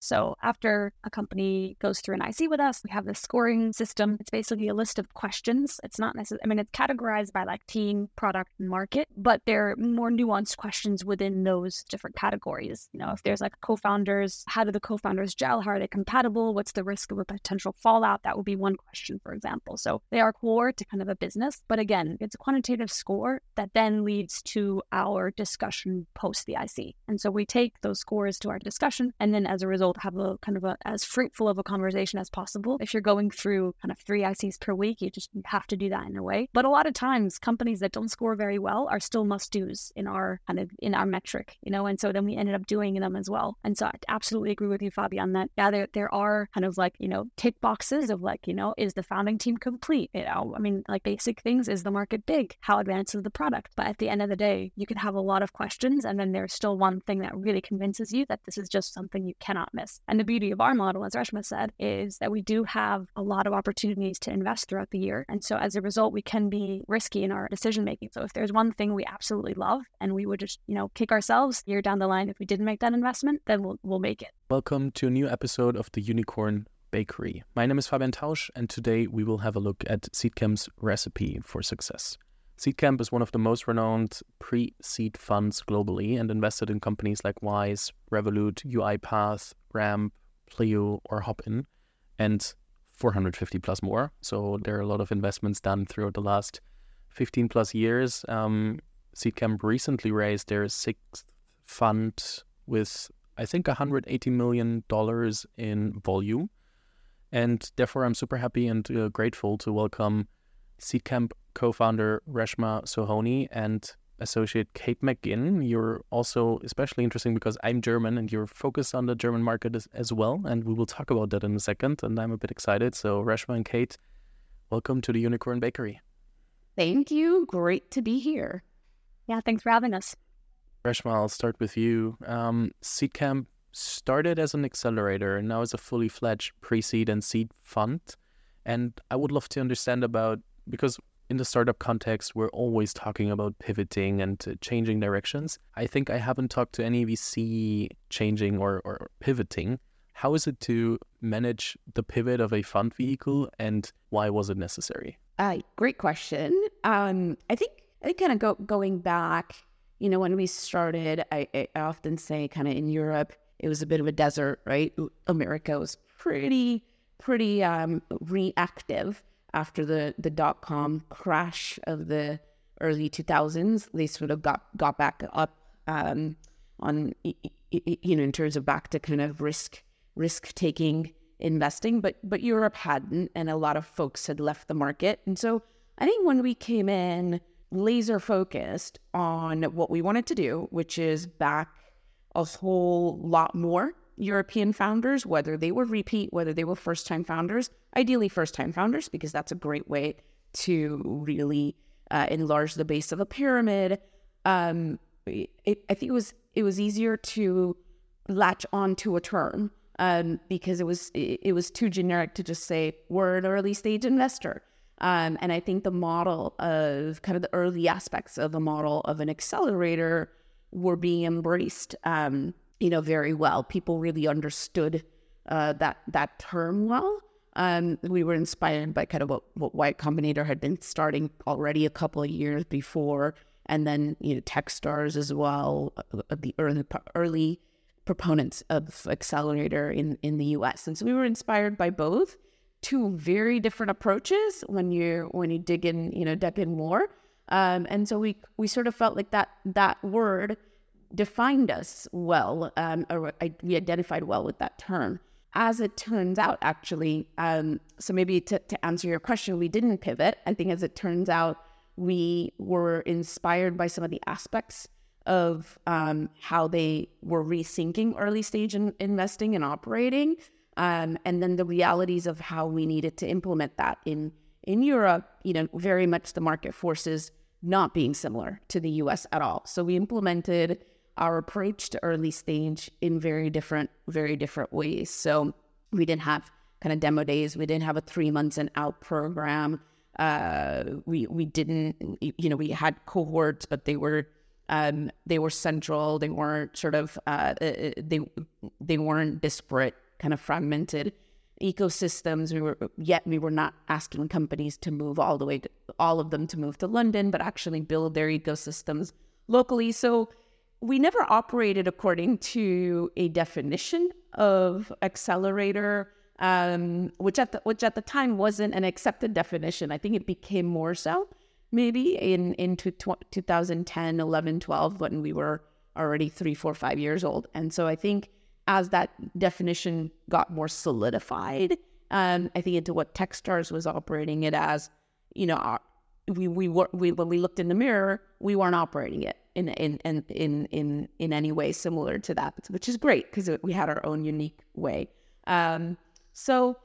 So after a company goes through an IC with us, we have this scoring system. It's basically a list of questions. It's not necessarily, I mean, it's categorized by like team, product, and market, but there are more nuanced questions within those different categories. You know, if there's like co-founders, how do the co-founders gel? How are they compatible? What's the risk of a potential fallout? That would be one question, for example. So they are core to kind of a business. But again, it's a quantitative score that then leads to our discussion post the IC. And so we take those scores to our discussion and then as a result have a kind of a as fruitful of a conversation as possible. If you're going through kind of three ICs per week, you just have to do that in a way. But a lot of times companies that don't score very well are still must do's in our kind of in our metric, you know, and so then we ended up doing them as well. And so I absolutely agree with you, Fabian, that yeah, there there are kind of like, you know, tick boxes of like, you know, is the founding team complete? You know, I mean like basic things, is the market big? How advanced is the product? But at the end of the day, you can have a lot of questions and then there's still one thing that really convinces you that this is just something you cannot And the beauty of our model, as Reshma said, is that we do have a lot of opportunities to invest throughout the year. And so as a result, we can be risky in our decision making. So if there's one thing we absolutely love and we would just, you know, kick ourselves year down the line if we didn't make that investment, then we'll we'll make it. Welcome to a new episode of the Unicorn Bakery. My name is Fabian Tausch, and today we will have a look at Seedcamp's recipe for success. Seedcamp is one of the most renowned pre seed funds globally and invested in companies like Wise, Revolut, UiPath, Ramp, Pleo, or Hopin, and 450 plus more. So there are a lot of investments done throughout the last 15 plus years. Um, Seedcamp recently raised their sixth fund with, I think, $180 million in volume. And therefore, I'm super happy and uh, grateful to welcome Seedcamp co-founder Reshma Sohoni and associate Kate McGinn. You're also especially interesting because I'm German and you're focused on the German market as, as, well. And we will talk about that in a second. And I'm a bit excited. So, Reshma and Kate, welcome to the Unicorn Bakery. Thank you. Great to be here. Yeah, thanks for having us. Reshma, I'll start with you. Um, Seedcamp started as an accelerator and now is a fully fledged pre seed and seed fund. And I would love to understand about because in the startup context, we're always talking about pivoting and uh, changing directions. I think I haven't talked to any VC changing or, or pivoting. How is it to manage the pivot of a fund vehicle and why was it necessary? Uh, great question. Um, I think I think kind of go, going back, you know, when we started, I, I often say kind of in Europe, it was a bit of a desert, right? America was pretty, pretty um, reactive after the the dot com crash of the early 2000s. They sort of got got back up um, on you know in terms of back to kind of risk risk taking investing, but but Europe hadn't, and a lot of folks had left the market. And so I think when we came in laser focused on what we wanted to do, which is back a whole lot more European founders, whether they were repeat, whether they were first time founders, ideally first time founders, because that's a great way to really uh, enlarge the base of a pyramid. Um, it, I think it was it was easier to latch on to a term um, because it was it, it, was too generic to just say we're an early stage investor. Um, and I think the model of kind of the early aspects of the model of an accelerator were being embraced. Um, you know, very well. People really understood uh, that that term well. Um, we were inspired by kind of what, Y Combinator had been starting already a couple of years before, and then you know Techstars as well, uh, the early early proponents of accelerator in in the U.S. And so we were inspired by both. Two very different approaches when you when you dig in, you know, dig in more. Um, and so we we sort of felt like that that word defined us well, um, or we identified well with that term. As it turns out, actually, um, so maybe to, to answer your question, we didn't pivot. I think as it turns out, we were inspired by some of the aspects of um, how they were rethinking early stage in investing and operating, um, and then the realities of how we needed to implement that in in Europe. You know, very much the market forces not being similar to the U.S. at all. So we implemented our approach to early stage in very different, very different ways. So we didn't have kind of demo days. We didn't have a three months and out program. Uh, we we didn't, you know, we had cohorts, but they were Um, they were central. They weren't sort of uh, uh, uh, they they weren't disparate, kind of fragmented ecosystems. We were yet we were not asking companies to move all the way to all of them to move to London, but actually build their ecosystems locally. So we never operated according to a definition of accelerator, um, which at the which at the time wasn't an accepted definition. I think it became more so maybe in into tw- 2010, 11, 12 when we were already three, four, five years old. And so I think as that definition got more solidified, um, I think into what Techstars was operating it as, you know, our, we we were we when we looked in the mirror, we weren't operating it in in in in in, in any way similar to that, which is great because we had our own unique way. Um, so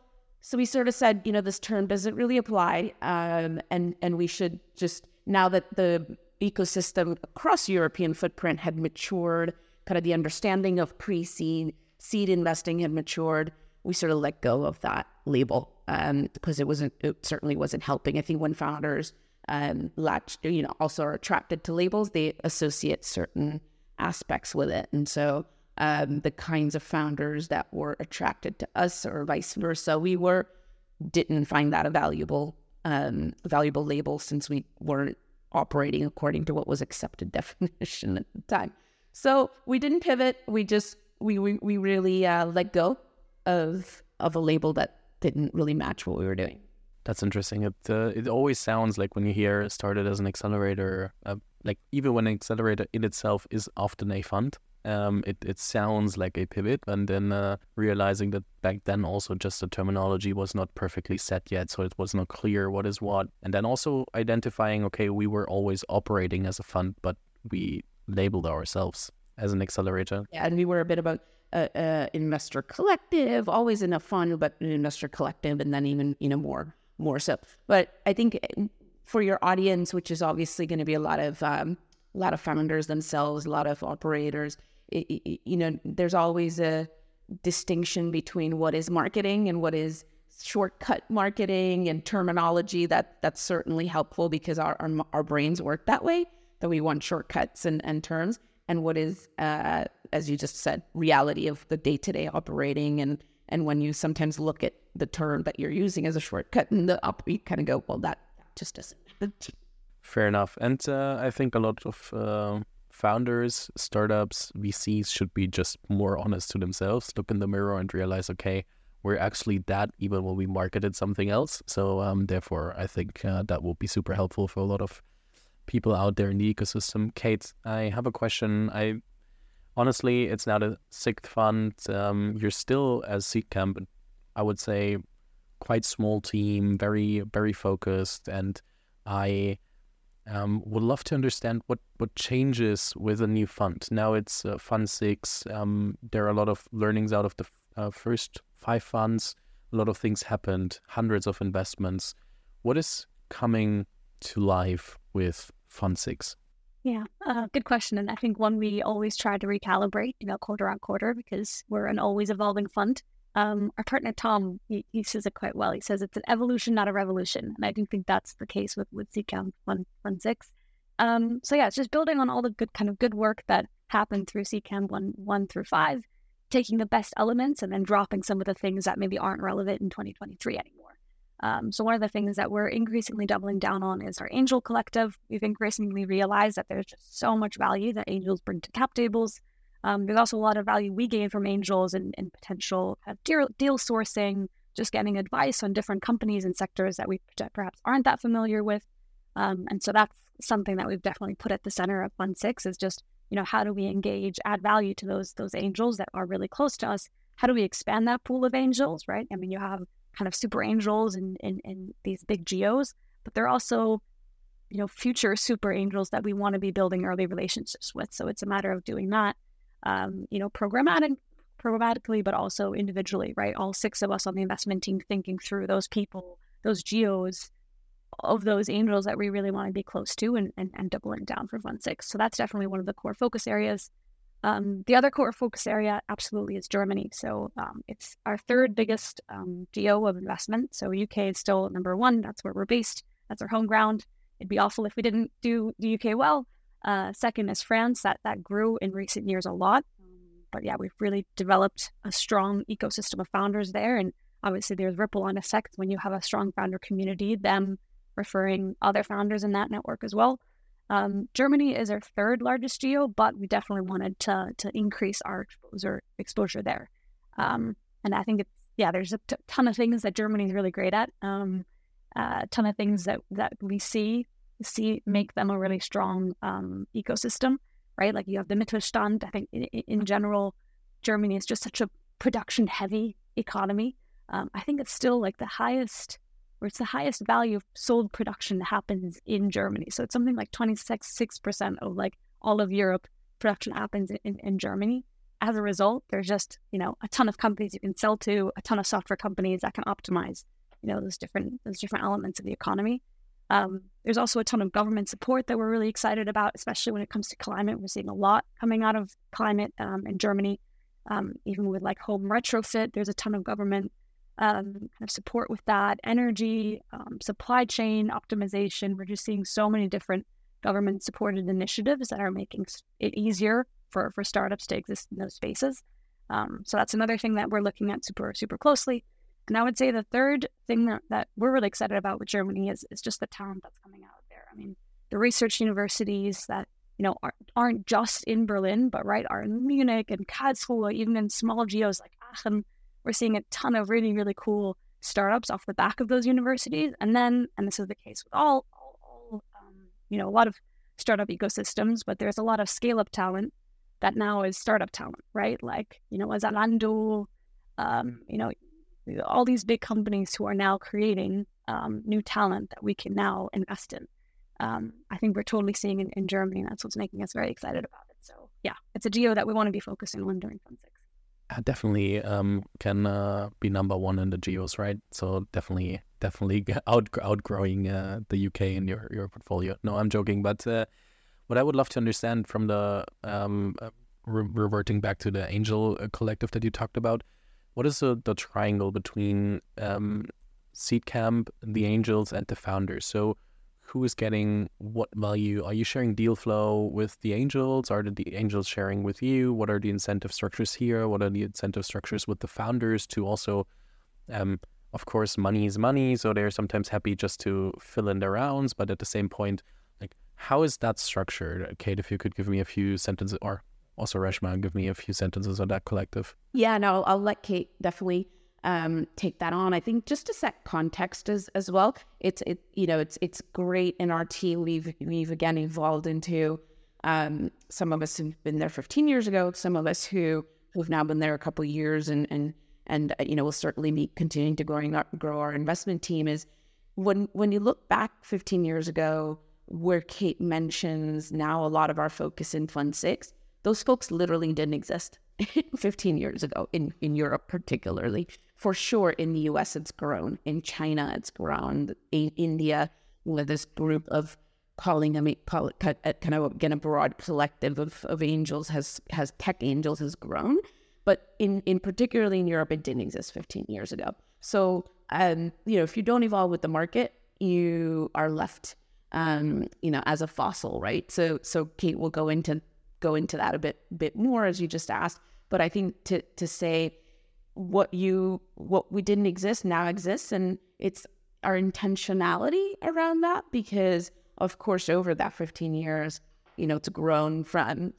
so we sort of said, you know, this term doesn't really apply, um, and and we should just now that the ecosystem across European footprint had matured, kind of the understanding of pre-seed seed investing had matured, we sort of let go of that label um, because it wasn't it certainly wasn't helping. I think when founders um, latch, you know, also are attracted to labels, they associate certain aspects with it. And so um, the kinds of founders that were attracted to us or vice versa, we were didn't find that a valuable um, valuable label since we weren't operating according to what was accepted definition at the time. So we didn't pivot. We just we we, we really uh, let go of of a label that didn't really match what we were doing. That's interesting. It uh, it always sounds like when you hear started as an accelerator, uh, like even when an accelerator in itself is often a fund, um, it it sounds like a pivot, and then uh, realizing that back then also just the terminology was not perfectly set yet, so it was not clear what is what, and then also identifying okay, we were always operating as a fund, but we labeled ourselves as an accelerator. Yeah, and we were a bit about uh, uh, investor collective, always in a fund, but an investor collective, and then even you know more more so. But I think eh, for your audience, which is obviously going to be a lot of um, a lot of founders themselves, a lot of operators, it, it, you know, there's always a distinction between what is marketing and what is shortcut marketing and terminology. That that's certainly helpful because our our, our brains work that way. That we want shortcuts and, and terms, and what is, uh, as you just said, reality of the day to day operating and and when you sometimes look at the term that you're using as a shortcut in the up, you kind of go, well, that just doesn't. Fair enough. And uh, I think a lot of uh, founders, startups, VCs should be just more honest to themselves, look in the mirror and realize, okay, we're actually that even when we marketed something else. So um, therefore, I think uh, that will be super helpful for a lot of people out there in the ecosystem. Kate, I have a question. I honestly, it's now the sixth fund. Um, you're still as Seedcamp, I would say, quite small team, very very focused, and I um, would love to understand what what changes with a new fund. Now it's uh, Fund Six. Um, there are a lot of learnings out of the uh, first five funds. A lot of things happened. Hundreds of investments. What is coming to life with Fund Six? Yeah, uh, good question. And I think one we always try to recalibrate, you know, quarter on quarter because we're an always evolving fund. Um, our partner Tom, he, he, says it quite well. He says it's an evolution, not a revolution, and I do think that's the case with with Seedcamp Fund Fund Six. Um, so yeah, it's just building on all the good kind of good work that happened through Seedcamp one one through five, taking the best elements and then dropping some of the things that maybe aren't relevant in 2023 anymore. Um, so one of the things that we're increasingly doubling down on is our angel collective. We've increasingly realized that there's just so much value that angels bring to cap tables. Um, there's also a lot of value we gain from angels and, potential uh, deal, deal sourcing, just getting advice on different companies and sectors that we perhaps aren't that familiar with. Um, and so that's something that we've definitely put at the center of Fund Six is just you know how do we engage, add value to those those angels that are really close to us? How do we expand that pool of angels? Right? I mean, you have kind of super angels and, and, and these big geos, but they're also, you know, future super angels that we want to be building early relationships with. So it's a matter of doing that, um, you know, programmatic, programmatically, but also individually, right? All six of us on the investment team thinking through those people, those geos of those angels that we really want to be close to and, and, and doubling down for Fund Six. So that's definitely one of the core focus areas. Um, the other core focus area absolutely is Germany. So um, it's our third biggest um, geo of investment. So UK is still number one. That's where we're based. That's our home ground. It'd be awful if we didn't do the UK well. Uh, second is France, that that grew in recent years a lot. But yeah, we've really developed a strong ecosystem of founders there, and obviously there's ripple on effects when you have a strong founder community, them referring other founders in that network as well. Um, Germany is our third largest geo, but we definitely wanted to to increase our exposure exposure there. Um, and I think it's yeah, there's a t- ton of things that Germany is really great at. Um, a uh, ton of things that that we see see make them a really strong um, ecosystem, right? Like you have the Mittelstand. I think in, in general, Germany is just such a production heavy economy. Um, I think it's still like the highest where it's the highest value of sold production that happens in Germany. So it's something like 26% of like all of Europe production happens in, in Germany. As a result, there's just, you know, a ton of companies you can sell to, a ton of software companies that can optimize, you know, those different those different elements of the economy. Um, there's also a ton of government support that we're really excited about, especially when it comes to climate. We're seeing a lot coming out of climate um, in Germany, um, even with like home retrofit. There's a ton of government um, kind of support with that, energy, um, supply chain optimization. We're just seeing so many different government supported initiatives that are making it easier for, for startups to exist in those spaces. Um, so that's another thing that we're looking at super, super closely. And I would say the third thing that, that we're really excited about with Germany is, is just the talent that's coming out of there. I mean, the research universities that, you know, aren't, aren't just in Berlin, but right, are in Munich and Karlsruhe, even in small geos like Aachen, we're seeing a ton of really, really cool startups off the back of those universities. And then, and this is the case with all, all, all um, you know, a lot of startup ecosystems, but there's a lot of scale up talent that now is startup talent, right? Like, you know, Zalando, um, you know, all these big companies who are now creating um, new talent that we can now invest in. Um, I think we're totally seeing in, in Germany, and that's what's making us very excited about it. So, yeah, it's a geo that we want to be focusing on during Fund 6 definitely um, can uh, be number one in the geos, right? So definitely, definitely out, outgrowing uh, the UK in your your portfolio. No, I'm joking, but uh, what I would love to understand from the um, uh, re- reverting back to the angel uh, collective that you talked about, what is the, the triangle between um, Seedcamp, the angels, and the founders? So who is getting what value? Are you sharing deal flow with the angels? Are the angels sharing with you? What are the incentive structures here? What are the incentive structures with the founders to also, um, of course, money is money, so they're sometimes happy just to fill in their rounds, but at the same point, like how is that structured? Kate, if you could give me a few sentences, or also Reshma, give me a few sentences on that collective. Yeah, no, I'll let Kate definitely um, take that on. I think just to set context as as well, it's it you know it's it's great in our team. We've we've again evolved into um, some of us who've been there 15 years ago, some of us who who've now been there a couple years, and and and uh, you know we'll certainly be continuing to growing up, grow our investment team. Is when when you look back 15 years ago, where Kate mentions now a lot of our focus in Fund Six, those folks literally didn't exist 15 years ago in in Europe particularly for sure in the US it's grown. In China it's grown. In India, with this group of calling them call kind of again a broad collective of, of angels has has tech angels has grown. But in, in particularly in Europe, it didn't exist 15 years ago. So um, you know, if you don't evolve with the market, you are left um, you know, as a fossil, right? So so Kate will go into go into that a bit bit more as you just asked. But I think to to say what you what we didn't exist now exists and it's our intentionality around that because of course over that 15 years you know it's grown from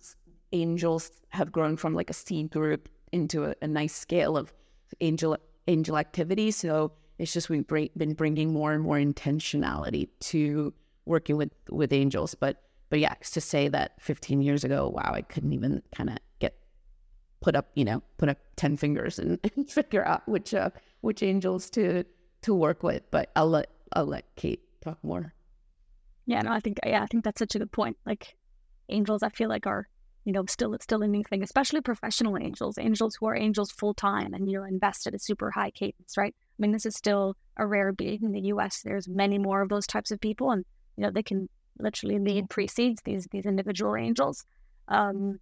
angels have grown from like a seed group into a, a nice scale of angel angel activity. So it's just we've been bringing more and more intentionality to working with with angels. But but yeah to say that 15 years ago wow i couldn't even kind of put up, you know, put up 10 fingers and, and figure out which, uh, which angels to, to work with. But I'll let, I'll let Kate talk more. Yeah, no, I think, yeah, I think that's such a good point. Like angels, I feel like are, you know, still, it's still a new thing, especially professional angels, angels who are angels full time and you're invested at a super high cadence, right? I mean, this is still a rare being in the US. There's many more of those types of people and, you know, they can literally lead pre-seeds these, these individual angels. Um,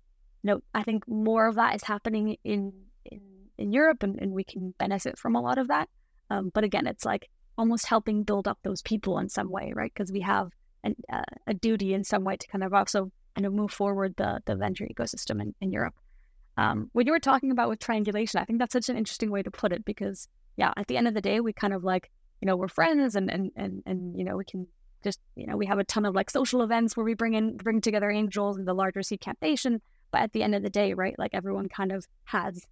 know, I think more of that is happening in in, in Europe, and, and we can benefit from a lot of that. Um, but again, it's like almost helping build up those people in some way, right? Because we have an, uh, a duty in some way to kind of also kind of move forward the the venture ecosystem in, in Europe. Um, what you were talking about with triangulation, I think that's such an interesting way to put it because yeah, at the end of the day, we kind of like you know we're friends and and and and you know we can just you know we have a ton of like social events where we bring in bring together angels and the larger Seedcamp Nation. But at the end of the day, right, like everyone kind of has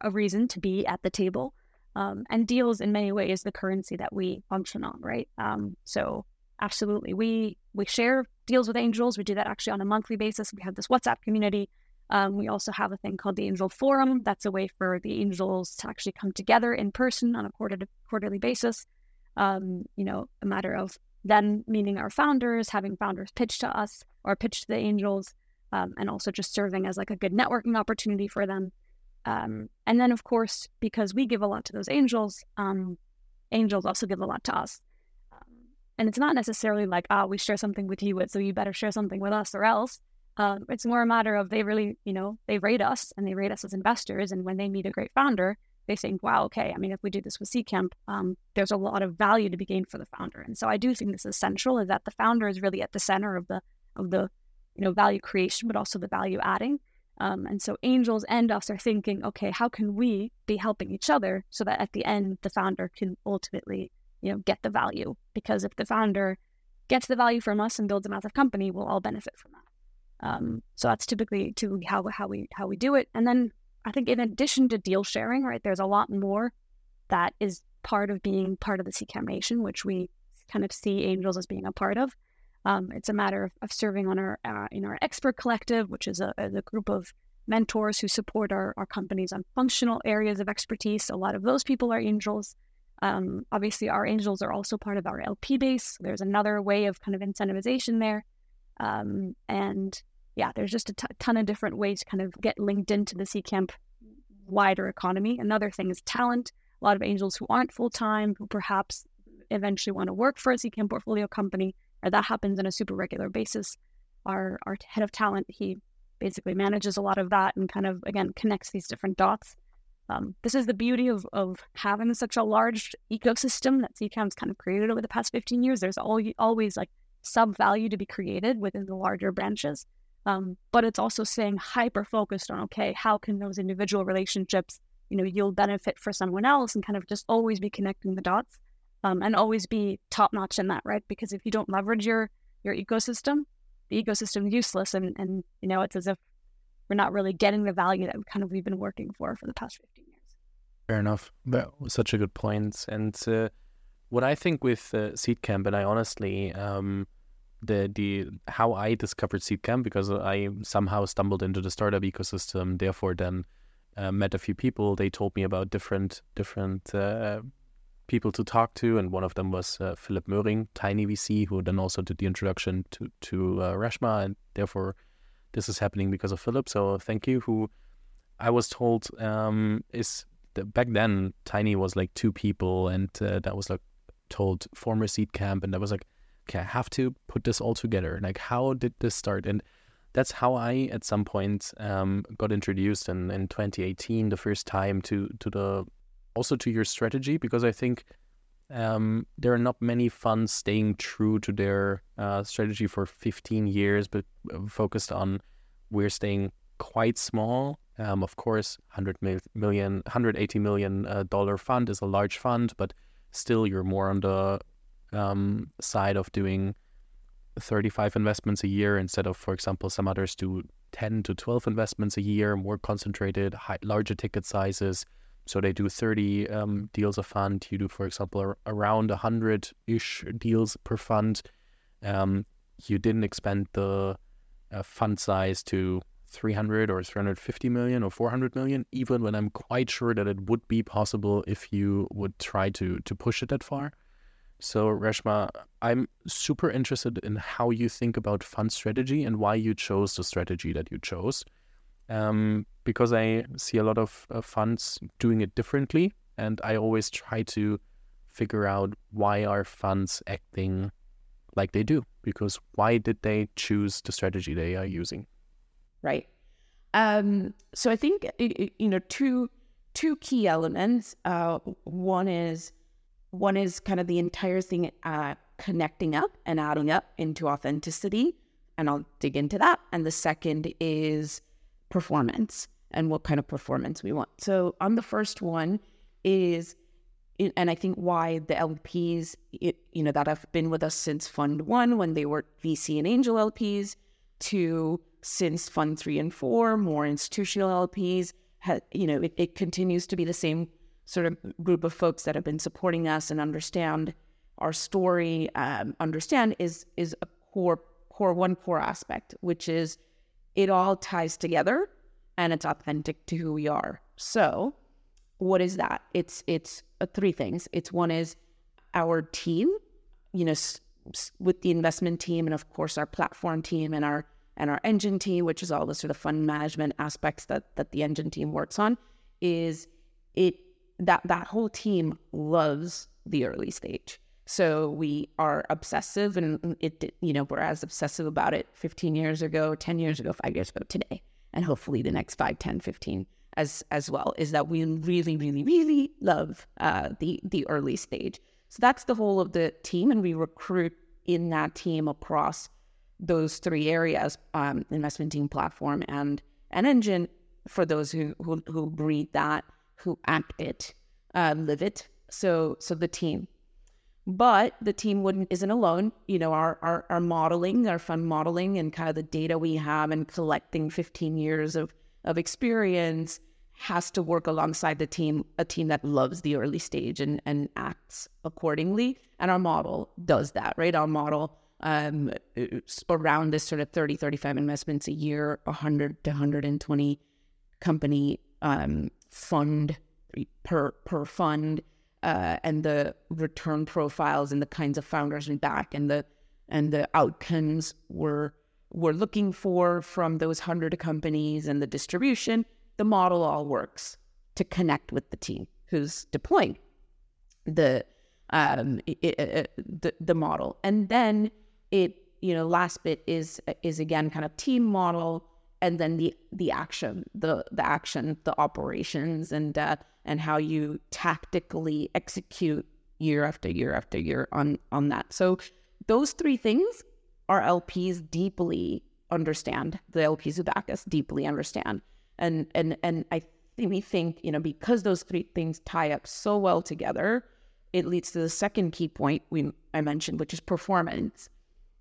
a reason to be at the table. Um, and deals in many ways the currency that we function on, right? Um, so absolutely, we we share deals with angels. We do that actually on a monthly basis. We have this WhatsApp community. Um, we also have a thing called the Angel Forum. That's a way for the angels to actually come together in person on a quarter quarterly basis. Um, you know, a matter of then meeting our founders, having founders pitch to us or pitch to the angels, um, and also just serving as like a good networking opportunity for them. Um, and then, of course, because we give a lot to those angels, um, angels also give a lot to us. Um, and it's not necessarily like, ah, we share something with you, so you better share something with us or else. Um, it's more a matter of they really, you know, they rate us and they rate us as investors. And when they meet a great founder, they think, wow, okay, I mean, if we do this with Seedcamp, um, there's a lot of value to be gained for the founder. And so I do think this is essential is that the founder is really at the center of the of the you know value creation, but also the value adding. Um, and so angels and us are thinking, okay, how can we be helping each other so that at the end the founder can ultimately, you know, get the value? Because if the founder gets the value from us and builds a massive company, we'll all benefit from that. Um, so that's typically to how how we how we do it. And then I think in addition to deal sharing, right, there's a lot more that is part of being part of the Seedcamp Nation, which we kind of see angels as being a part of. Um, it's a matter of, of serving on our uh, in our expert collective, which is a, a group of mentors who support our, our companies on functional areas of expertise. A lot of those people are angels. Um, obviously, our angels are also part of our LP base. There's another way of kind of incentivization there. Um, and yeah, there's just a t- ton of different ways to kind of get linked into the Seedcamp wider economy. Another thing is talent. A lot of angels who aren't full time, who perhaps eventually want to work for a Seedcamp portfolio company, or that happens on a super regular basis. Our our head of talent, he basically manages a lot of that and kind of again connects these different dots. Um, this is the beauty of of having such a large ecosystem that Seedcamp's kind of created over the past 15 years. There's all, always like sub value to be created within the larger branches. Um, but it's also saying hyper focused on okay, how can those individual relationships, you know, yield benefit for someone else, and kind of just always be connecting the dots um, and always be top notch in that, right? Because if you don't leverage your your ecosystem, the ecosystem is useless, and and you know it's as if we're not really getting the value that we kind of we've been working for for the past fifteen years. Fair enough. That was such a good point. And uh, what I think with uh, Seedcamp, and I honestly, um, the the how I discovered Seedcamp because I somehow stumbled into the startup ecosystem. Therefore, then uh, met a few people. They told me about different different uh, people to talk to, and one of them was uh, Philip Möhring, Tiny VC, who then also did the introduction to to uh, Reshma, and therefore this is happening because of Philip. So thank you. Who I was told um, is back then Tiny was like two people, and uh, that was like told former Seedcamp, and I was like, okay, I have to put this all together. Like, how did this start? And that's how I, at some point, um, got introduced in, in 2018, the first time to to the also to your strategy because I think um, there are not many funds staying true to their uh, strategy for 15 years, but uh, focused on we're staying quite small. Um, of course, 100 million, 180 million uh, dollar fund is a large fund, but still you're more on the um, side of doing 35 investments a year instead of, for example, some others do 10 to 12 investments a year, more concentrated, high, larger ticket sizes. So they do 30 um, deals a fund. You do, for example, around 100 ish deals per fund. Um, you didn't expand the uh, fund size to 300 or 350 million or 400 million, even when I'm quite sure that it would be possible if you would try to to push it that far. So Reshma, I'm super interested in how you think about fund strategy and why you chose the strategy that you chose um, because I see a lot of uh, funds doing it differently, and I always try to figure out why are funds acting like they do because why did they choose the strategy they are using right um, so i think you know two two key elements uh, one is one is kind of the entire thing uh, connecting up and adding up into authenticity and I'll dig into that. And the second is performance and what kind of performance we want. So on the first one is, and I think why the LPs, it, you know, that have been with us since Fund One when they were VC and angel LPs, to since Fund Three and Four, more institutional LPs. You know, it, it continues to be the same sort of group of folks that have been supporting us and understand our story. Um, understand is is a core core one core aspect, which is it all ties together and it's authentic to who we are. So, what is that? It's it's uh, three things. It's one is our team, you know, s- s- with the investment team, and of course our platform team and our and our engine team, which is all the sort of fund management aspects that that the engine team works on. Is it that that whole team loves the early stage. So we are obsessive, and it you know we're as obsessive about it 15 years ago, 10 years ago, five years ago today and hopefully the next 5 10 15 as as well is that we really really really love uh, the the early stage. So that's the whole of the team and we recruit in that team across those three areas um, investment team platform and an engine for those who who, who breathe that who act it uh, live it. So so the team but the team wouldn't isn't alone. You know, our, our our modeling, our fund modeling, and kind of the data we have and collecting 15 years of of experience has to work alongside the team, a team that loves the early stage and and acts accordingly. And our model does that, right? Our model um, around this sort of 30, 35 investments a year, 100 to 120 company um, fund per per fund uh, and the return profiles and the kinds of founders we back and the and the outcomes we're we're looking for from those hundred companies and the distribution, the model all works to connect with the team who's deploying the um it, it, the the model, and then it you know last bit is is again kind of team model and then the the action the the action the operations and uh, and how you tactically execute year after year after year on on that. So those three things our LPs deeply understand. The LPs who back us deeply understand. And and and I think we think, you know, because those three things tie up so well together, it leads to the second key point we I mentioned, which is performance.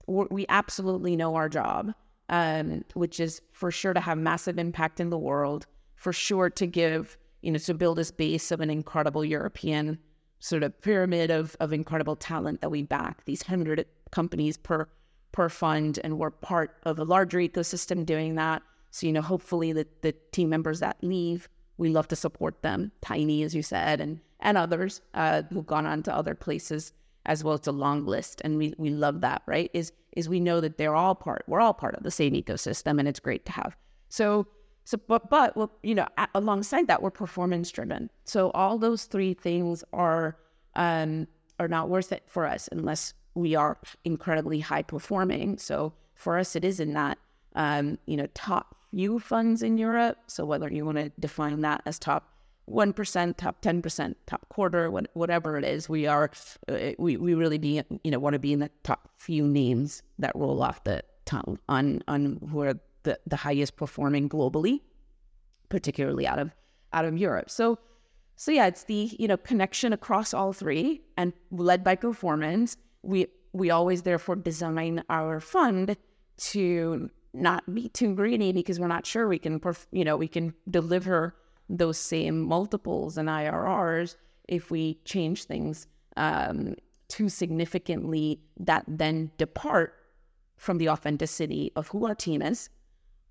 We absolutely know our job, um, which is for sure to have massive impact in the world, for sure to give you know, to build this base of an incredible European sort of pyramid of, of incredible talent that we back, these hundred companies per per fund, and we're part of a larger ecosystem doing that. So, you know, hopefully the, the team members that leave, we love to support them, Tiny, as you said, and and others uh, who've gone on to other places as well. It's a long list, and we we love that, right? Is is we know that they're all part, we're all part of the same ecosystem, and it's great to have. So so, but, but well, you know, alongside that, we're performance driven. So all those three things are um, are not worth it for us unless we are incredibly high performing. So for us, it is in that um, you know top few funds in Europe. So whether you want to define that as top one percent, top ten percent, top quarter, whatever it is, we are uh, we we really be you know want to be in the top few names that roll off the tongue on on who are the, the highest performing globally, particularly out of out of Europe. So so yeah, it's the you know connection across all three and led by performance. We we always therefore design our fund to not be too greedy because we're not sure we can perf- you know we can deliver those same multiples and IRRs if we change things um, too significantly that then depart from the authenticity of who our team is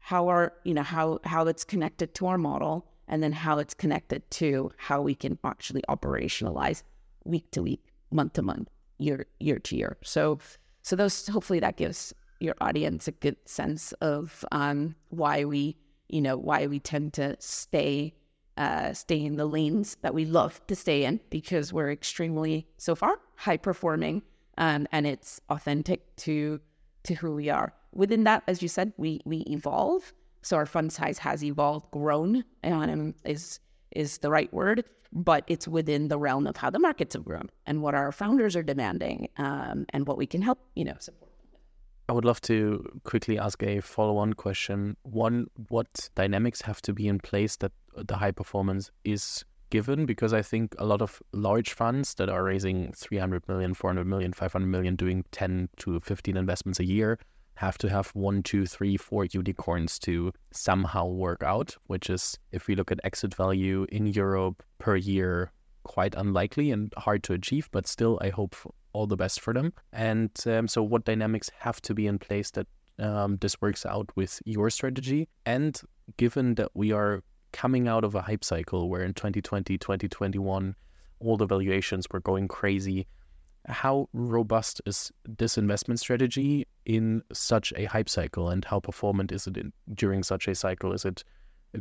how our you know how how it's connected to our model and then how it's connected to how we can actually operationalize week to week month to month year year to year. So so those hopefully that gives your audience a good sense of um, why we you know why we tend to stay uh, stay in the lanes that we love to stay in because we're extremely so far high performing um, and it's authentic to to who we are within that, as you said, we we evolve. So our fund size has evolved, grown, and is is the right word, but it's within the realm of how the markets have grown and what our founders are demanding, um, and what we can help, you know, support. I would love to quickly ask a follow on question. One, what dynamics have to be in place that the high performance is given? Because I think a lot of large funds that are raising 300 million, 400 million, 500 million, doing 10 to 15 investments a year have to have one, two, three, four unicorns to somehow work out, which is, if we look at exit value in Europe per year, quite unlikely and hard to achieve, but still, I hope all the best for them. And um, so, what dynamics have to be in place that um, this works out with your strategy? And given that we are coming out of a hype cycle where in 2020, 2021, all the valuations were going crazy, how robust is this investment strategy in such a hype cycle and how performant is it in, during such a cycle? Is it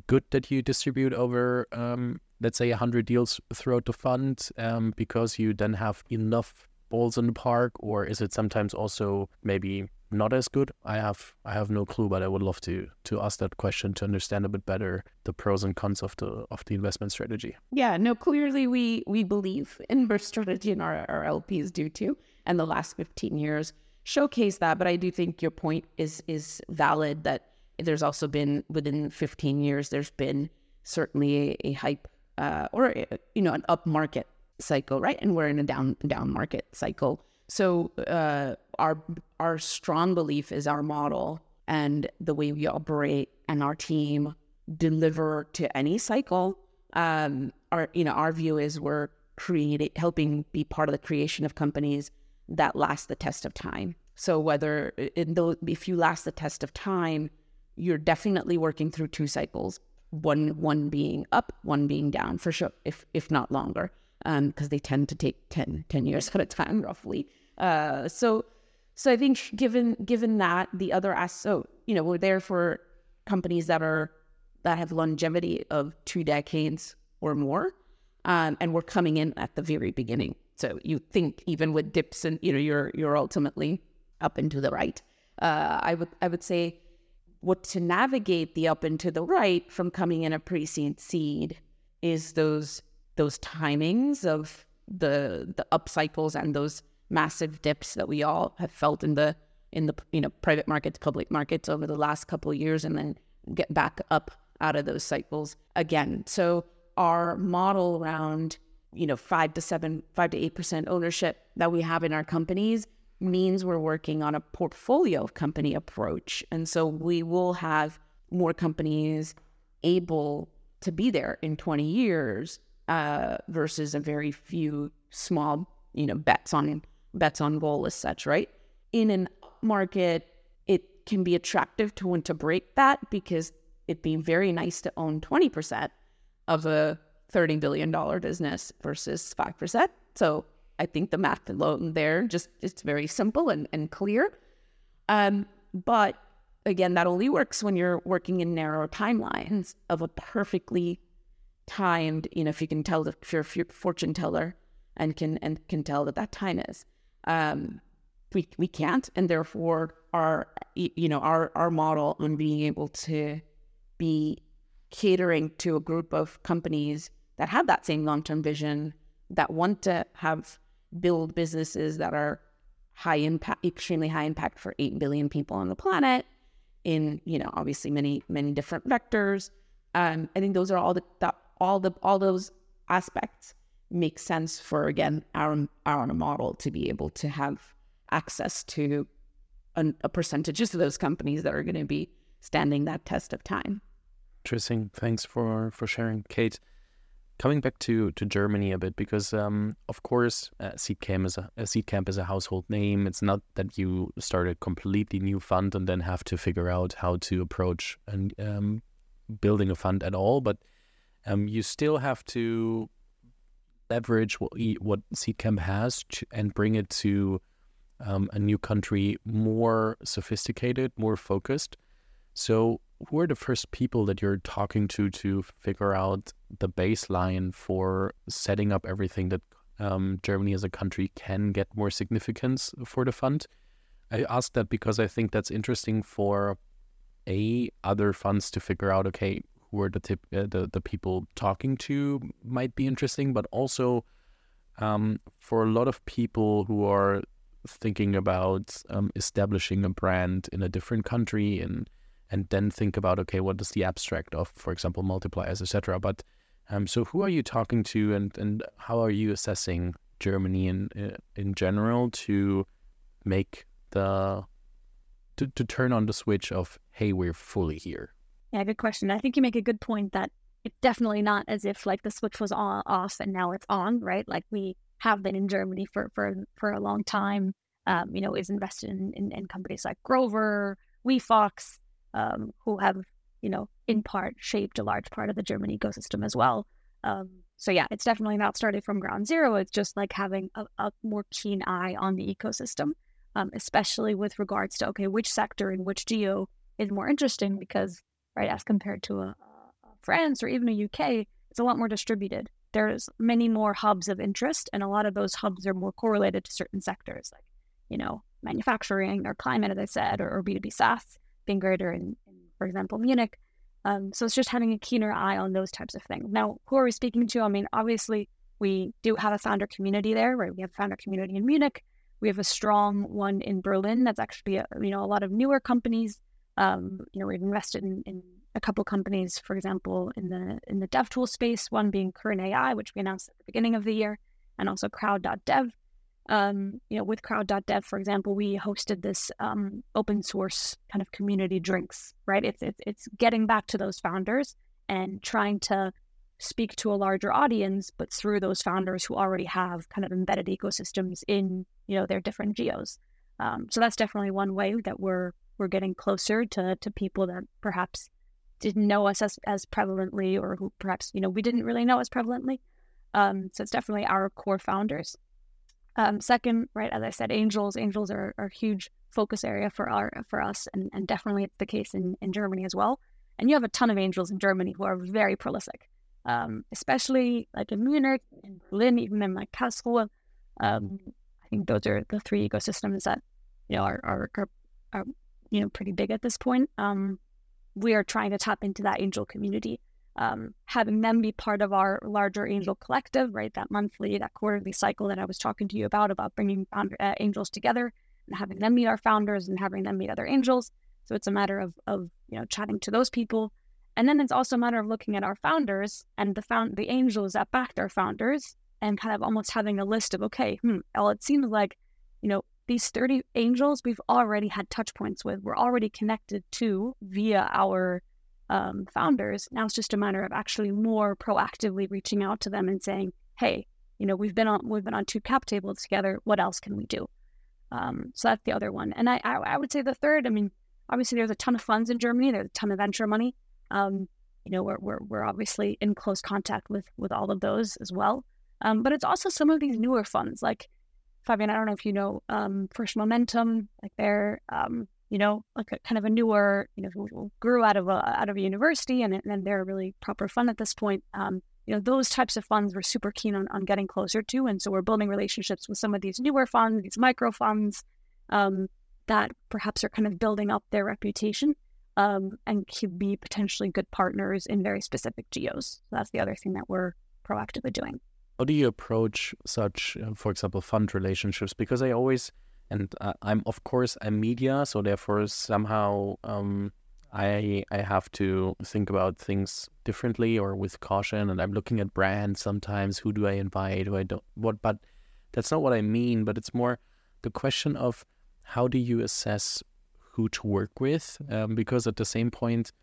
good that you distribute over, um, let's say, 100 deals throughout the fund um, because you then have enough balls in the park, or is it sometimes also maybe not as good? I have I have no clue, but I would love to to ask that question to understand a bit better the pros and cons of the of the investment strategy. Yeah, no, clearly we we believe in our strategy and our, our LPs do too. And the last 15 years showcase that. But I do think your point is is valid that there's also been within 15 years, there's been certainly a, a hype uh, or a, you know an up market cycle, right? And we're in a down down market cycle. So uh, our our strong belief is our model and the way we operate and our team deliver to any cycle. Um, our you know our view is we're creating helping be part of the creation of companies that last the test of time. So whether in if you last the test of time, you're definitely working through two cycles. One one being up, one being down for sure, if if not longer because um, they tend to take 10, 10 years at a time roughly. Uh, so, so I think given given that the other so you know we're there for companies that are that have longevity of two decades or more, um, and we're coming in at the very beginning. So you think even with dips and you know you're you're ultimately up and to the right. Uh, I would I would say what to navigate the up and to the right from coming in a pre-seed seed is those those timings of the the up cycles and those massive dips that we all have felt in the in the you know private markets, public markets over the last couple of years, and then get back up out of those cycles again. So our model around you know five to seven, five to eight percent ownership that we have in our companies means we're working on a portfolio company approach, and so we will have more companies able to be there in 20 years uh, versus a very few small, you know, bets on bets on goal as such, right? In an market, it can be attractive to want to break that because it'd be very nice to own 20% of a $30 billion business versus 5%. So I think the math alone there just it's very simple and, and clear. Um, but again, that only works when you're working in narrow timelines of a perfectly timed, you know, if you can tell if you're a fortune teller and can and can tell that that time is. Um, we we can't, and therefore our you know our our model on being able to be catering to a group of companies that have that same long term vision that want to have build businesses that are high impact, extremely high impact for eight billion people on the planet in you know obviously many many different vectors. Um, I think those are all the that all the all those aspects make sense for again our our model to be able to have access to an, a percentages of those companies that are going to be standing that test of time. Interesting. Thanks for for sharing, Kate. Coming back to, to Germany a bit, because um, of course, uh, Seedcamp is a, a Seedcamp is a household name. It's not that you start a completely new fund and then have to figure out how to approach and um, building a fund at all. But um, you still have to leverage what what Seedcamp has and bring it to um, a new country more sophisticated, more focused. So, who are the first people that you're talking to to figure out the baseline for setting up everything that um, Germany as a country can get more significance for the fund? I ask that because I think that's interesting for a other funds to figure out. Okay, who are the tip, uh, the the people talking to might be interesting, but also um, for a lot of people who are thinking about um, establishing a brand in a different country and and then think about okay, what is the abstract of, for example, multipliers, etc. But um, so who are you talking to, and and how are you assessing Germany in in general to make the to, to turn on the switch of hey, we're fully here? Yeah, good question. I think you make a good point that it's definitely not as if like the switch was on off and now it's on, right? Like we have been in Germany for for for a long time. Um, you know, is invested in, in, in companies like Grover, WeFox, um, who have you know in part shaped a large part of the German ecosystem as well. Um, so yeah, it's definitely not started from ground zero. It's just like having a, a more keen eye on the ecosystem, um, especially with regards to okay, which sector and which geo is more interesting because right as compared to a, a France or even a UK, it's a lot more distributed there's many more hubs of interest, and a lot of those hubs are more correlated to certain sectors, like you know manufacturing or climate, as I said, or, or B2B SaaS being greater in, in for example, Munich. Um, so it's just having a keener eye on those types of things. Now, who are we speaking to? I mean, obviously, we do have a founder community there, right? We have a founder community in Munich. We have a strong one in Berlin. That's actually, a, you know, a lot of newer companies. Um, you know, we've invested in, in a couple companies, for example, in the in the dev tool space, one being Kern AI, which we announced at the beginning of the year, and also Crowd.dev. Um, you know, with Crowd.dev, for example, we hosted this um, open source kind of community drinks, right? It's, it's it's getting back to those founders and trying to speak to a larger audience, but through those founders who already have kind of embedded ecosystems in you know their different geos. Um, so that's definitely one way that we're we're getting closer to to people that perhaps didn't know us as, as prevalently or who perhaps, you know, we didn't really know as prevalently. Um, so it's definitely our core founders. Um, second, right, as I said, angels, angels are, are a huge focus area for our for us, and, and definitely it's the case in, in Germany as well. And you have a ton of angels in Germany who are very prolific, um, especially like in Munich, in Berlin, even in like Karlsruhe. Um, think those are the three ecosystems that you know are are, are, are you know pretty big at this point. Um, we are trying to tap into that angel community. Um, having them be part of our larger angel collective, right? That monthly, that quarterly cycle that I was talking to you about, about bringing founder, uh, angels together and having them meet our founders and having them meet other angels. So it's a matter of, of you know chatting to those people, and then it's also a matter of looking at our founders and the found the angels that backed our founders and kind of almost having a list of okay, hmm, well, it seems like you know these 30 angels we've already had touch points with, we're already connected to via our um, founders. Now it's just a matter of actually more proactively reaching out to them and saying, hey, you know, we've been on we've been on two cap tables together. What else can we do? Um, so that's the other one. And I, I, I would say the third. I mean, obviously there's a ton of funds in Germany. There's a ton of venture money. Um, you know, we're, we're we're obviously in close contact with with all of those as well. Um, but it's also some of these newer funds like Fabian, I don't know if you know um, First Momentum, like they're um, you know like a, kind of a newer, you know, grew out of a out of a university, and and they're a really proper fund at this point. Um, you know, those types of funds we're super keen on, on getting closer to, and so we're building relationships with some of these newer funds, these micro funds um, that perhaps are kind of building up their reputation um, and could be potentially good partners in very specific geos. So that's the other thing that we're proactively doing how do you approach such, uh, for example, fund relationships? Because I always, and uh, I'm of course I'm media, so therefore somehow um, I I have to think about things differently or with caution, and I'm looking at brands sometimes. Who do I invite? Who I don't? What? But that's not what I mean. But it's more the question of how do you assess who to work with? Um, because at the same point,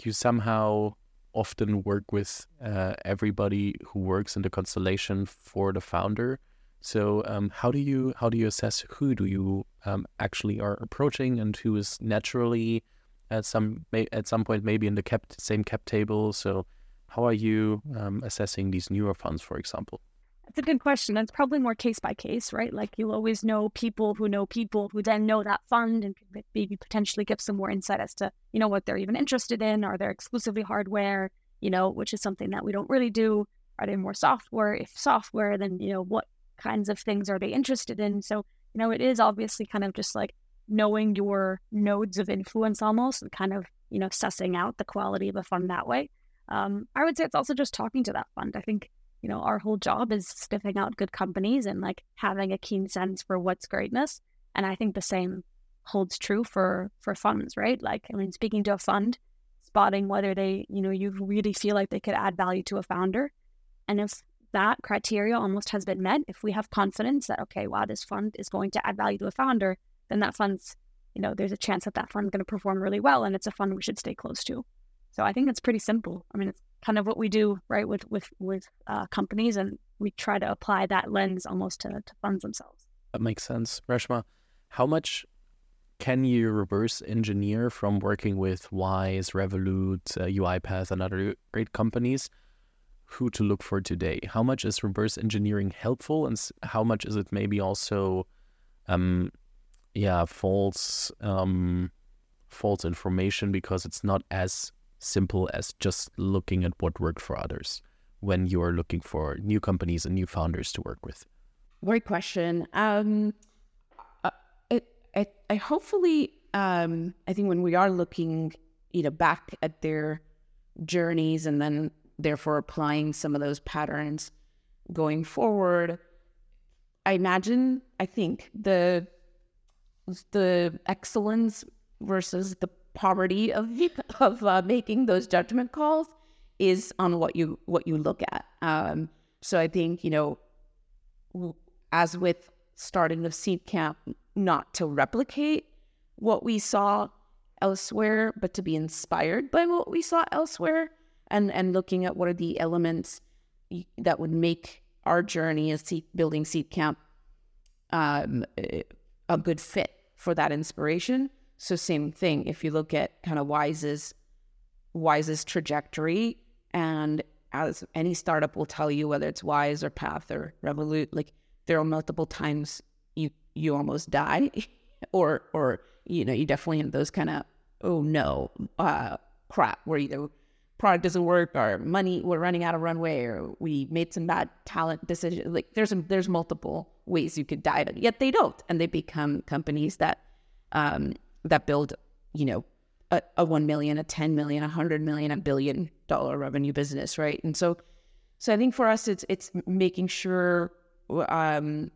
you somehow often work with uh, everybody who works in the constellation for the founder. So um, how do you how do you assess who do you um, actually are approaching and who is naturally at some at some point maybe in the same cap table? So how are you um, assessing these newer funds, for example? That's a good question. It's probably more case by case, right? Like you'll always know people who know people who then know that fund and maybe potentially give some more insight as to, you know, what they're even interested in. Are they exclusively hardware, you know, which is something that we don't really do? Are they more software? If software, then, you know, what kinds of things are they interested in? So, you know, it is obviously kind of just like knowing your nodes of influence almost and kind of, you know, sussing out the quality of a fund that way. Um, I would say it's also just talking to that fund. I think you know, our whole job is sniffing out good companies and like having a keen sense for what's greatness. And I think the same holds true for for funds, right? Like, I mean, speaking to a fund, spotting whether they, you know, you really feel like they could add value to a founder. And if that criteria almost has been met, if we have confidence that, okay, wow, this fund is going to add value to a founder, then that fund's, you know, there's a chance that that fund's going to perform really well and it's a fund we should stay close to. So I think it's pretty simple. I mean, it's kind of what we do, right, with with with uh, companies, and we try to apply that lens almost to, to funds themselves. That makes sense, Reshma. How much can you reverse engineer from working with Wise, Revolut, uh, UiPath, and other great companies? Who to look for today? How much is reverse engineering helpful, and how much is it maybe also, um, yeah, false, um, false information because it's not as simple as just looking at what worked for others when you are looking for new companies and new founders to work with? Great question. Um, uh, it, I, I hopefully, um, I think when we are looking, you know, back at their journeys and then therefore applying some of those patterns going forward, I imagine, I think the the excellence versus the poverty of of uh, making those judgment calls is on what you what you look at. Um, so I think you know, as with starting the Seedcamp, not to replicate what we saw elsewhere, but to be inspired by what we saw elsewhere, and and looking at what are the elements that would make our journey as seed, building Seedcamp um, a good fit for that inspiration so same thing. If you look at kind of Wise's Wise's trajectory, and as any startup will tell you, whether it's Wise or Path or Revolut, like there are multiple times you you almost die, or or you know you definitely have those kind of oh no uh, crap where either product doesn't work or money we're running out of runway or we made some bad talent decisions. Like there's there's multiple ways you could die, but yet they don't, and they become companies that um, that build, you know, a, a 1 million, a 10 million, a 100 million, a billion dollar revenue business, right? And so, so I think for us, it's, it's making sure, um,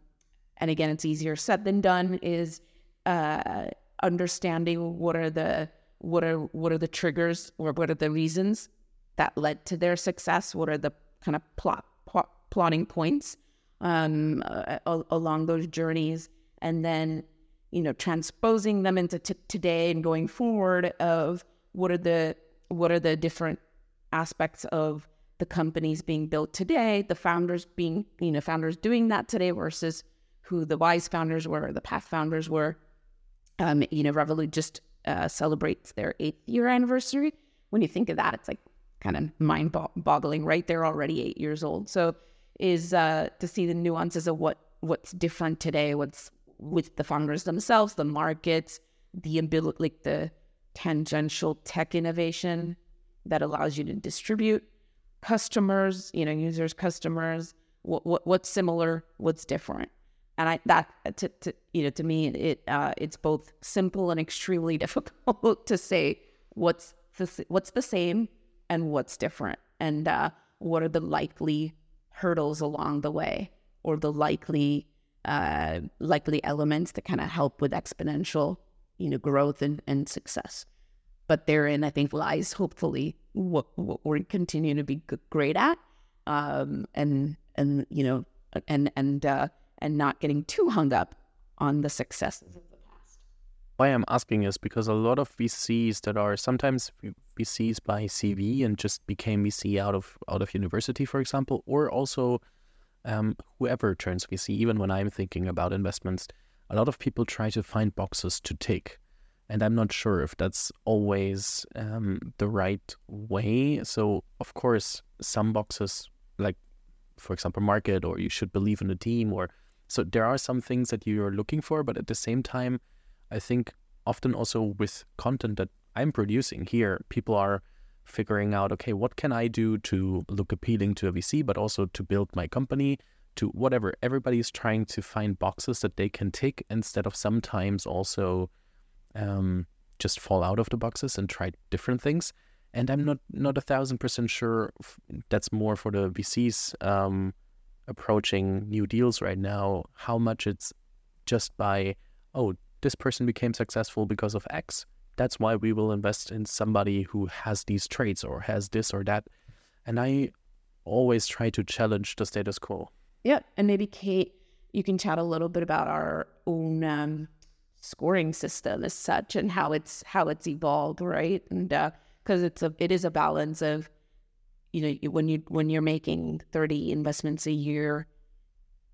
and again, it's easier said than done, is uh, understanding what are the, what are, what are the triggers or what are the reasons that led to their success? What are the kind of plot, plot plotting points um, uh, along those journeys? And then you know, transposing them into t- today and going forward of what are the what are the different aspects of the companies being built today, the founders being, you know, founders doing that today versus who the Wise founders were, the Path founders were. Um, you know, Revolut just uh, celebrates their eighth year anniversary. When you think of that, it's like kind of mind boggling, right? They're already eight years old. So is uh, to see the nuances of what what's different today, what's with the founders themselves, the markets, the ability, like the tangential tech innovation that allows you to distribute customers, you know, users, customers, what, what what's similar, what's different. And I that to, to you know to me it uh, it's both simple and extremely difficult to say what's the what's the same and what's different, and uh, what are the likely hurdles along the way, or the likely uh, likely elements that kind of help with exponential, you know, growth and, and success. But therein, I think, lies hopefully what, what we're continuing to be great at, um, and and you know, and and uh, and not getting too hung up on the successes of the past. Why I'm asking is because a lot of VCs that are sometimes VCs by CV and just became VC out of out of university, for example, or also um, whoever turns VC, even when I'm thinking about investments, a lot of people try to find boxes to tick. And I'm not sure if that's always um, the right way. So, of course, some boxes, like, for example, market, or you should believe in the team, or so there are some things that you're looking for. But at the same time, I think often also with content that I'm producing here, people are figuring out, okay, what can I do to look appealing to a VC, but also to build my company, to whatever. Everybody is trying to find boxes that they can tick instead of sometimes also um, just fall out of the boxes and try different things. and I'm not not a thousand percent sure that's more for the VCs um, approaching new deals right now. How much it's just by oh this person became successful because of X. That's why we will invest in somebody who has these traits or has this or that. And I always try to challenge the status quo. Yeah, and maybe Kate, you can chat a little bit about our own um, scoring system as such and how it's how it's evolved, right? And uh, because it's a it is a balance of you know when you when you're making 30 investments a year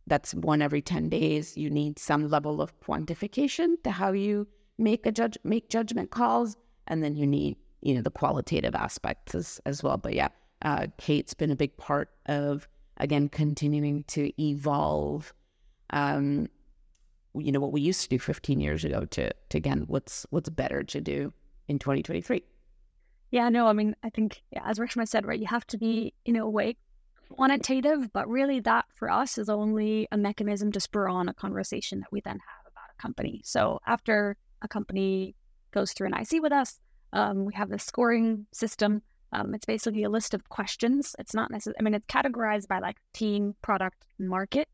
that's one every 10 days you need some level of quantification to how you make a judge make judgment calls and then you need you know the qualitative aspects as, as well but yeah uh, kate's been a big part of again continuing to evolve um you know what we used to do 15 years ago to to again what's what's better to do in 2023 yeah, no, I mean, I think, yeah, as Reshma said, right, you have to be, in a way, quantitative, but really that for us is only a mechanism to spur on a conversation that we then have about a company. So after a company goes through an IC with us, um, we have this scoring system. Um, it's basically a list of questions. It's not necessarily, I mean, it's categorized by like team, product, market,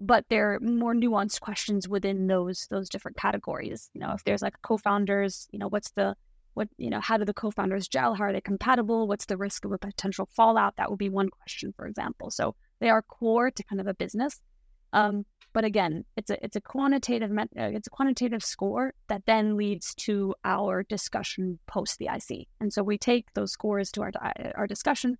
but there are more nuanced questions within those those different categories. You know, if there's like co-founders, you know, what's the what you know how do the co-founders gel how are they compatible what's the risk of a potential fallout that would be one question for example so they are core to kind of a business um, but again it's a it's a quantitative uh, it's a quantitative score that then leads to our discussion post the IC and so we take those scores to our our discussion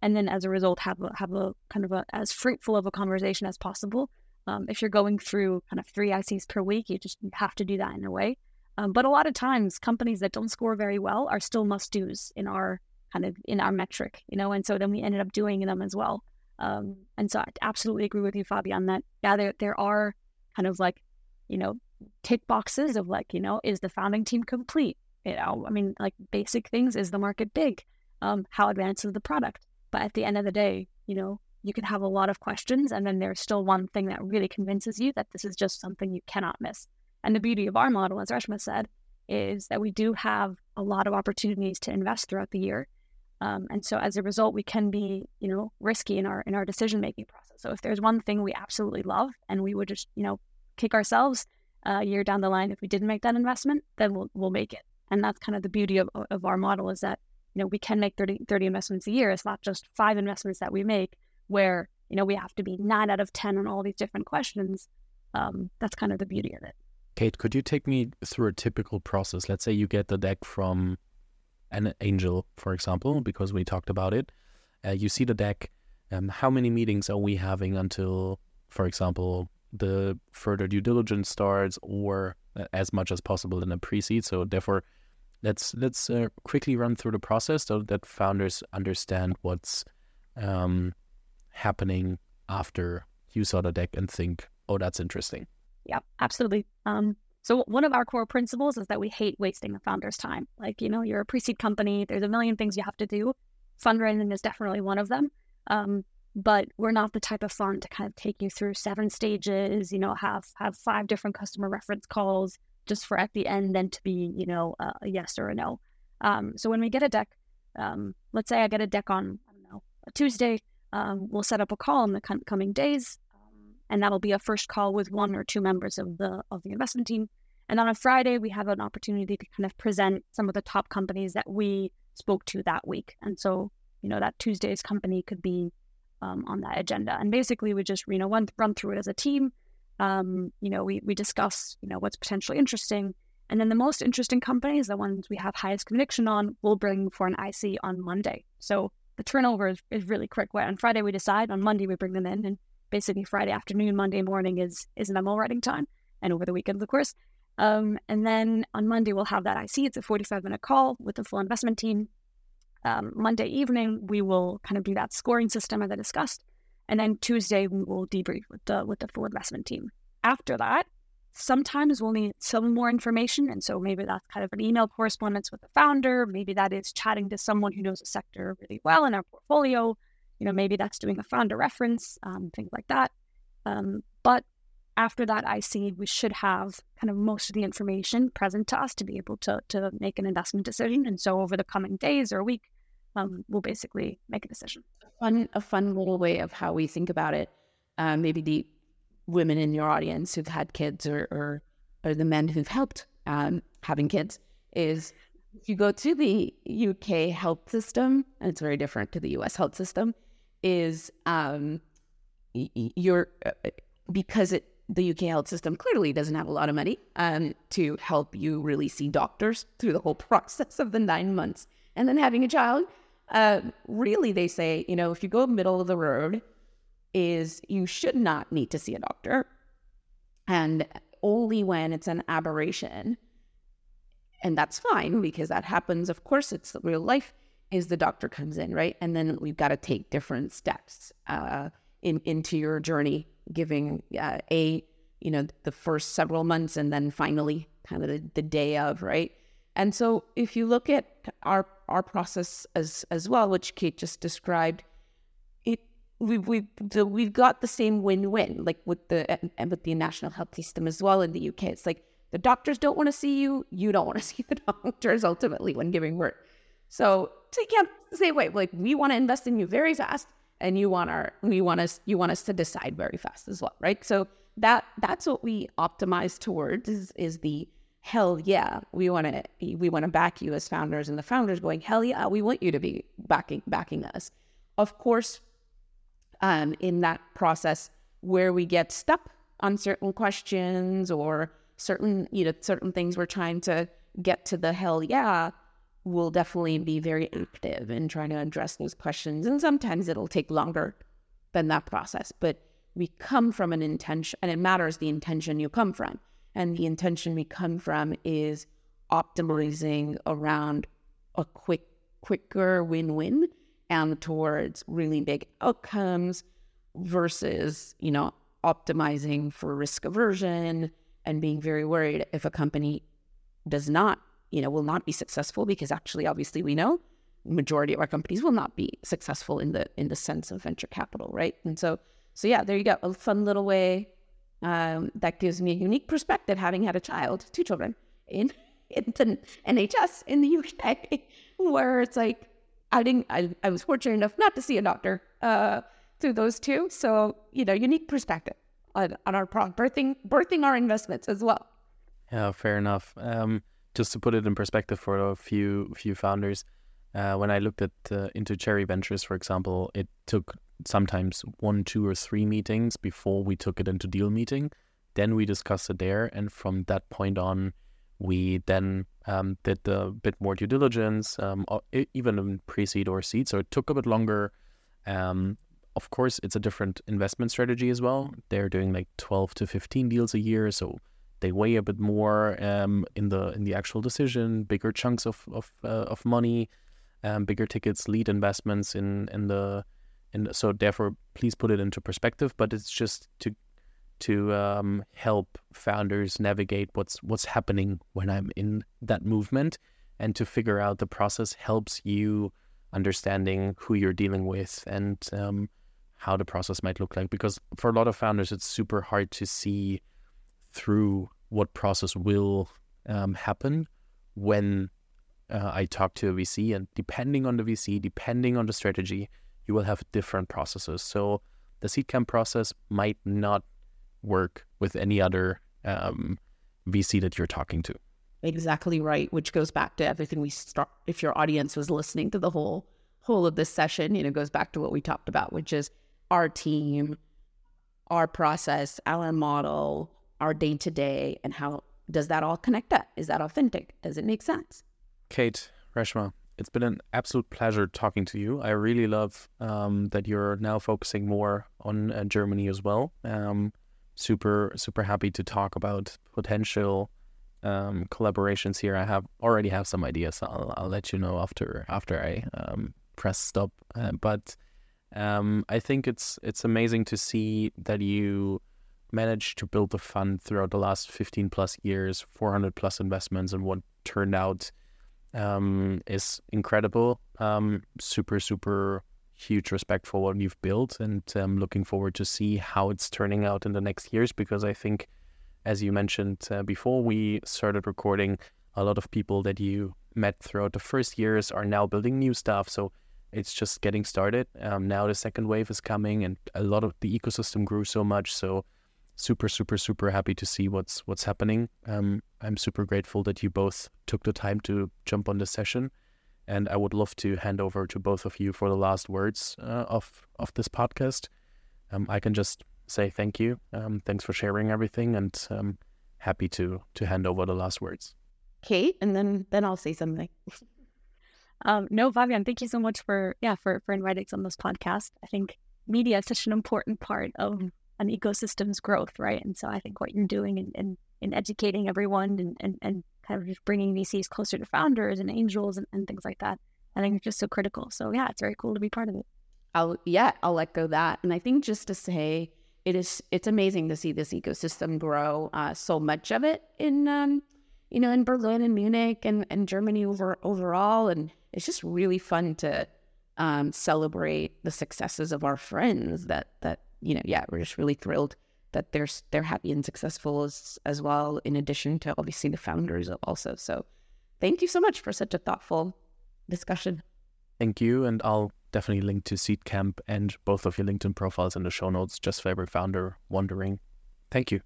and then as a result have a, have a kind of a as fruitful of a conversation as possible um, if you're going through kind of three ICs per week you just have to do that in a way um, but a lot of times, companies that don't score very well are still must dos in our kind of in our metric, you know. And so then we ended up doing them as well. Um, and so I absolutely agree with you, Fabian, that yeah, there there are kind of like, you know, tick boxes of like, you know, is the founding team complete? You know, I mean, like basic things: is the market big? Um, how advanced is the product? But at the end of the day, you know, you can have a lot of questions, and then there's still one thing that really convinces you that this is just something you cannot miss. And the beauty of our model, as Reshma said, is that we do have a lot of opportunities to invest throughout the year. Um, and so as a result, we can be, you know, risky in our in our decision making process. So if there's one thing we absolutely love and we would just, you know, kick ourselves a year down the line if we didn't make that investment, then we'll we'll make it. And that's kind of the beauty of, of our model is that, you know, we can make 30, 30 investments a year. It's not just five investments that we make where, you know, we have to be nine out of 10 on all these different questions. Um, that's kind of the beauty of it. Kate, could you take me through a typical process? Let's say you get the deck from an angel, for example, because we talked about it. Uh, you see the deck. Um, how many meetings are we having until, for example, the further due diligence starts, or uh, as much as possible in a pre-seed? So therefore, let's let's uh, quickly run through the process so that founders understand what's um, happening after you saw the deck and think, oh, that's interesting. Yeah, absolutely. Um, so one of our core principles is that we hate wasting the founder's time. Like, you know, you're a pre-seed company, there's a million things you have to do. Fundraising is definitely one of them. Um, but we're not the type of fund to kind of take you through seven stages, you know, have have five different customer reference calls just for at the end then to be, you know, a yes or a no. Um, so when we get a deck, um, let's say I get a deck on, I don't know, a Tuesday, um, we'll set up a call in the coming days and that'll be a first call with one or two members of the of the investment team. And on a Friday, we have an opportunity to kind of present some of the top companies that we spoke to that week. And so, you know, that Tuesday's company could be um, on that agenda. And basically, we just you know run run through it as a team. Um, you know, we we discuss you know what's potentially interesting, and then the most interesting companies, the ones we have highest conviction on, we'll bring for an IC on Monday. So the turnover is, is really quick. Where on Friday we decide, on Monday we bring them in, and basically Friday afternoon, Monday morning is is memo writing time, and over the weekend, of course. Um, and then on Monday we'll have that IC. It's a 45 minute call with the full investment team. Um, Monday evening we will kind of do that scoring system as I discussed, and then Tuesday we will debrief with the with the full investment team. After that, sometimes we'll need some more information, and so maybe that's kind of an email correspondence with the founder. Maybe that is chatting to someone who knows the sector really well in our portfolio you know, maybe that's doing a founder reference, um, things like that. Um, but after that IC, we should have kind of most of the information present to us to be able to to make an investment decision. And so over the coming days or week, um, will basically make a decision. Fun, a fun little way of how we think about it. Uh, maybe the women in your audience who've had kids, or or, or the men who've helped um, having kids, is if you go to the UK health system, and it's very different to the US health system, is um, you're uh, because it the UK health system clearly doesn't have a lot of money um, to help you really see doctors through the whole process of the nine months and then having a child. Uh, really, they say, you know, if you go middle of the road, is you should not need to see a doctor. And only when it's an aberration, and that's fine because that happens, of course, it's real life, is the doctor comes in, right? And then we've got to take different steps uh, in into your journey giving uh, a you know the first several months and then finally kind of the, the day of right? And so if you look at our our process as as well which kate just described it we we the, we've got the same win-win like with the and with the national health system as well in the uk it's like the doctors don't want to see you you don't want to see the doctors ultimately when giving birth so so you can't say wait like we want to invest in you very fast and you want our we want us you want us to decide very fast as well right? So that that's what we optimize towards is is the hell yeah we want to we want to back you as founders and the founders going hell yeah we want you to be backing backing us. Of course um, in that process where we get stuck on certain questions or certain you know certain things we're trying to get to the hell yeah will definitely be very active in trying to address those questions. And sometimes it'll take longer than that process, but we come from an intention, and it matters the intention you come from. And the intention we come from is optimizing around a quick, quicker win win and towards really big outcomes versus, you know, optimizing for risk aversion and being very worried if a company does not you know, will not be successful because actually, obviously, we know majority of our companies will not be successful in the in the sense of venture capital, right? And so, so yeah, there you go, a fun little way um, that gives me a unique perspective, having had a child, two children in in the NHS in the UK, where it's like I didn't, I, I was fortunate enough not to see a doctor uh, through those two, so you know, unique perspective on, on our birthing birthing our investments as well. Yeah, fair enough. Um, just to put it in perspective for a few few founders, uh, when I looked at uh, into Cherry Ventures, for example, it took sometimes one, two, or three meetings before we took it into deal meeting. Then we discussed it there, and from that point on, we then um, did a bit more due diligence, um, even in pre-seed or seed. So it took a bit longer. Um, of course, it's a different investment strategy as well. They're doing like 12 to 15 deals a year, so they weigh a bit more um, in the in the actual decision, bigger chunks of of, uh, of money, um, bigger tickets, lead investments in in the the, so therefore please put it into perspective. But it's just to to um, help founders navigate what's what's happening when I'm in that movement, and to figure out the process helps you understanding who you're dealing with and um, how the process might look like. Because for a lot of founders, it's super hard to see through what process will um, happen when uh, I talk to a VC. And depending on the VC, depending on the strategy, you will have different processes. So the Seedcamp process might not work with any other um, VC that you're talking to. Exactly right, which goes back to everything we start. If your audience was listening to the whole whole of this session, you know, goes back to what we talked about, which is our team, our process, our model, our day to day and how does that all connect up? Is that authentic? Does it make sense? Kate, Reshma, it's been an absolute pleasure talking to you. I really love um, that you're now focusing more on uh, Germany as well. Um, super, super happy to talk about potential um, collaborations here. I have already have some ideas. I'll, I'll let you know after after I um, press stop. Uh, but um, I think it's it's amazing to see that you managed to build the fund throughout the last 15 plus years, 400 plus investments, and what turned out um, is incredible. Um, super, super huge respect for what you've built, and I'm looking forward to see how it's turning out in the next years. Because I think, as you mentioned uh, before we started recording, a lot of people that you met throughout the first years are now building new stuff. So it's just getting started. Um, now the second wave is coming, and a lot of the ecosystem grew so much. So super, super, super happy to see what's what's happening. Um, I'm super grateful that you both took the time to jump on this session, and I would love to hand over to both of you for the last words uh, of of this podcast. Um, I can just say thank you. Um, thanks for sharing everything, and um, happy to to hand over the last words. Kate, and then then I'll say something. Um, no, Fabian, thank you so much for yeah for for inviting us on this podcast. I think media is such an important part of an ecosystem's growth, right? And so I think what you're doing in, in, in educating everyone and, and, and kind of just bringing VCs closer to founders and angels and, and things like that, I think it's just so critical. So yeah, it's very cool to be part of it. I'll yeah, I'll let go that. And I think just to say it is it's amazing to see this ecosystem grow. Uh, so much of it in um, you know, in Berlin and Munich and, and Germany over overall. And it's just really fun to um, celebrate the successes of our friends that that you know yeah we're just really thrilled that they're they're happy and successful as as well in addition to obviously the founders also. So thank you so much for such a thoughtful discussion. Thank you and i'll definitely link to seedcamp and both of your linkedin profiles in the show notes just for every founder wondering. Thank you